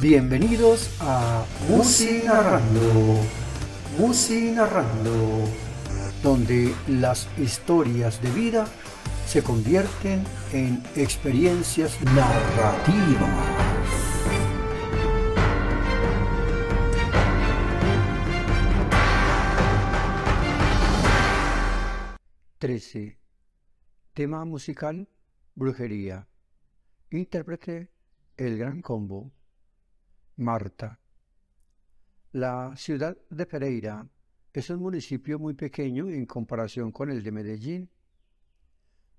Bienvenidos a Musi Narrando, Musi Narrando, donde las historias de vida se convierten en experiencias narrativas. 13. Tema musical, brujería. Intérprete, el gran combo. Marta. La ciudad de Pereira es un municipio muy pequeño en comparación con el de Medellín.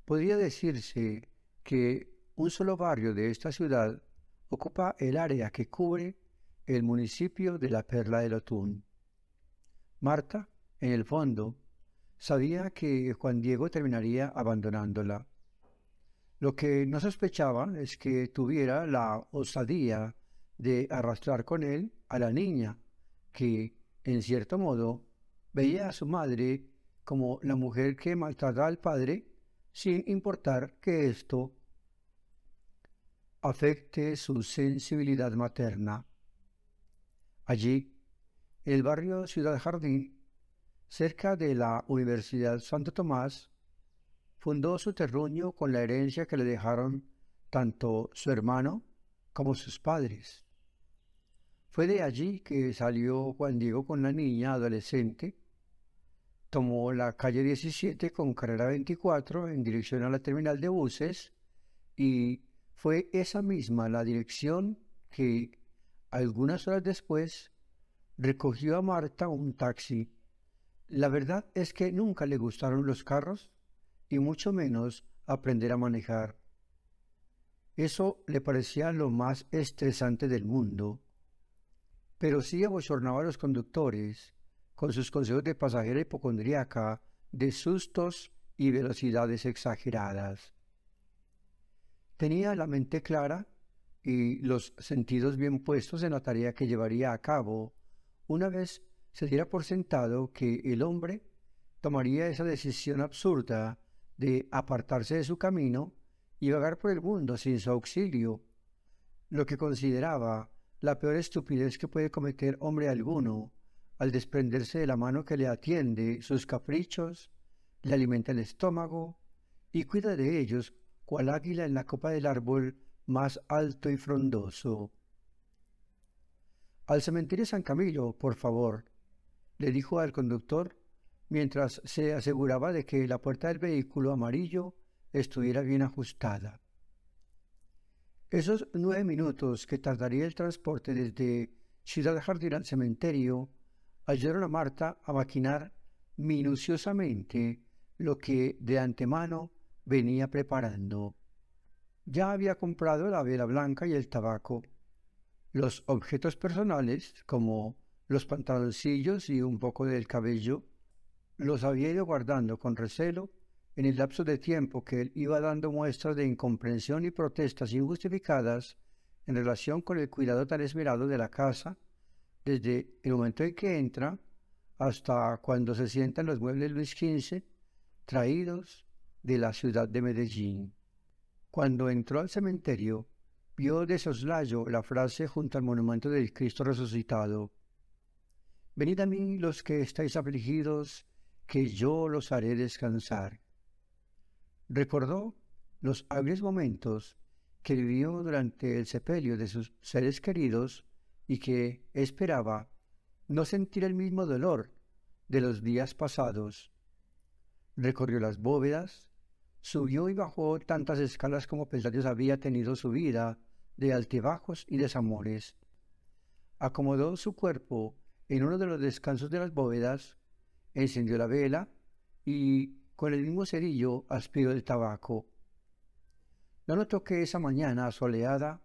Podría decirse que un solo barrio de esta ciudad ocupa el área que cubre el municipio de la Perla del Otún. Marta, en el fondo, sabía que Juan Diego terminaría abandonándola. Lo que no sospechaba es que tuviera la osadía de arrastrar con él a la niña, que, en cierto modo, veía a su madre como la mujer que maltrata al padre, sin importar que esto afecte su sensibilidad materna. Allí, en el barrio Ciudad Jardín, cerca de la Universidad Santo Tomás, fundó su terruño con la herencia que le dejaron tanto su hermano como sus padres. Fue de allí que salió Juan Diego con la niña adolescente, tomó la calle 17 con carrera 24 en dirección a la terminal de buses y fue esa misma la dirección que algunas horas después recogió a Marta un taxi la verdad es que nunca le gustaron los carros y mucho menos aprender a manejar. Eso le parecía lo más estresante del mundo. Pero sí abochornaba a los conductores con sus consejos de pasajera hipocondríaca de sustos y velocidades exageradas. Tenía la mente clara y los sentidos bien puestos en la tarea que llevaría a cabo una vez se diera por sentado que el hombre tomaría esa decisión absurda de apartarse de su camino y vagar por el mundo sin su auxilio, lo que consideraba la peor estupidez que puede cometer hombre alguno al desprenderse de la mano que le atiende sus caprichos, le alimenta el estómago y cuida de ellos cual águila en la copa del árbol más alto y frondoso. Al cementerio San Camilo, por favor, le dijo al conductor mientras se aseguraba de que la puerta del vehículo amarillo estuviera bien ajustada. Esos nueve minutos que tardaría el transporte desde Ciudad Jardín al cementerio ayudaron a Marta a maquinar minuciosamente lo que de antemano venía preparando. Ya había comprado la vela blanca y el tabaco. Los objetos personales, como los pantaloncillos y un poco del cabello, los había ido guardando con recelo en el lapso de tiempo que él iba dando muestras de incomprensión y protestas injustificadas en relación con el cuidado tan esmerado de la casa, desde el momento en que entra hasta cuando se sientan los muebles Luis XV traídos de la ciudad de Medellín. Cuando entró al cementerio, vio de soslayo la frase junto al monumento del Cristo resucitado, Venid a mí los que estáis afligidos, que yo los haré descansar. Recordó los hábiles momentos que vivió durante el sepelio de sus seres queridos y que esperaba no sentir el mismo dolor de los días pasados. Recorrió las bóvedas, subió y bajó tantas escalas como peldaños había tenido su vida de altibajos y desamores. Acomodó su cuerpo en uno de los descansos de las bóvedas, encendió la vela y con el mismo cerillo aspiró el tabaco. No notó que esa mañana soleada,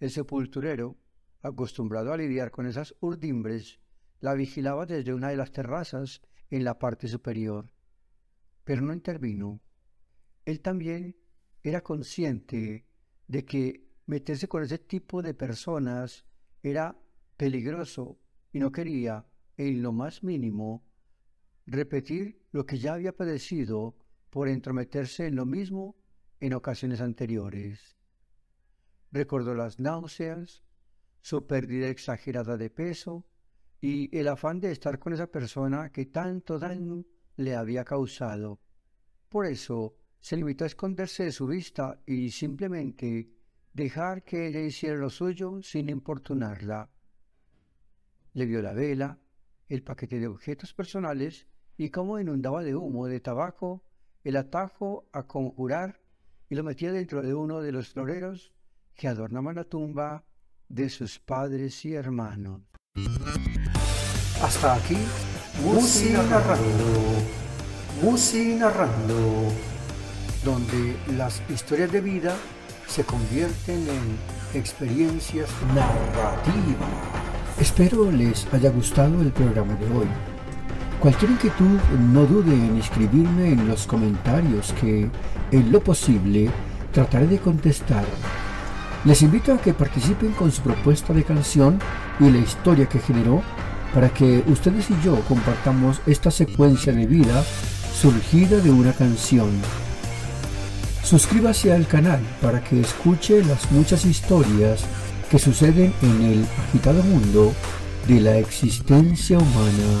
el sepulturero, acostumbrado a lidiar con esas urdimbres, la vigilaba desde una de las terrazas en la parte superior. Pero no intervino. Él también era consciente de que meterse con ese tipo de personas era peligroso y no quería, en lo más mínimo, repetir lo que ya había padecido por entrometerse en lo mismo en ocasiones anteriores. Recordó las náuseas, su pérdida exagerada de peso y el afán de estar con esa persona que tanto daño le había causado. Por eso se limitó a esconderse de su vista y simplemente dejar que ella hiciera lo suyo sin importunarla. Le vio la vela, el paquete de objetos personales y cómo inundaba de humo de tabaco el atajo a conjurar y lo metía dentro de uno de los floreros que adornaban la tumba de sus padres y hermanos. Hasta aquí, Musi narrando, Musi narrando, donde las historias de vida se convierten en experiencias narrativas. Espero les haya gustado el programa de hoy. Cualquier inquietud no dude en escribirme en los comentarios que, en lo posible, trataré de contestar. Les invito a que participen con su propuesta de canción y la historia que generó para que ustedes y yo compartamos esta secuencia de vida surgida de una canción. Suscríbase al canal para que escuche las muchas historias que suceden en el agitado mundo de la existencia humana.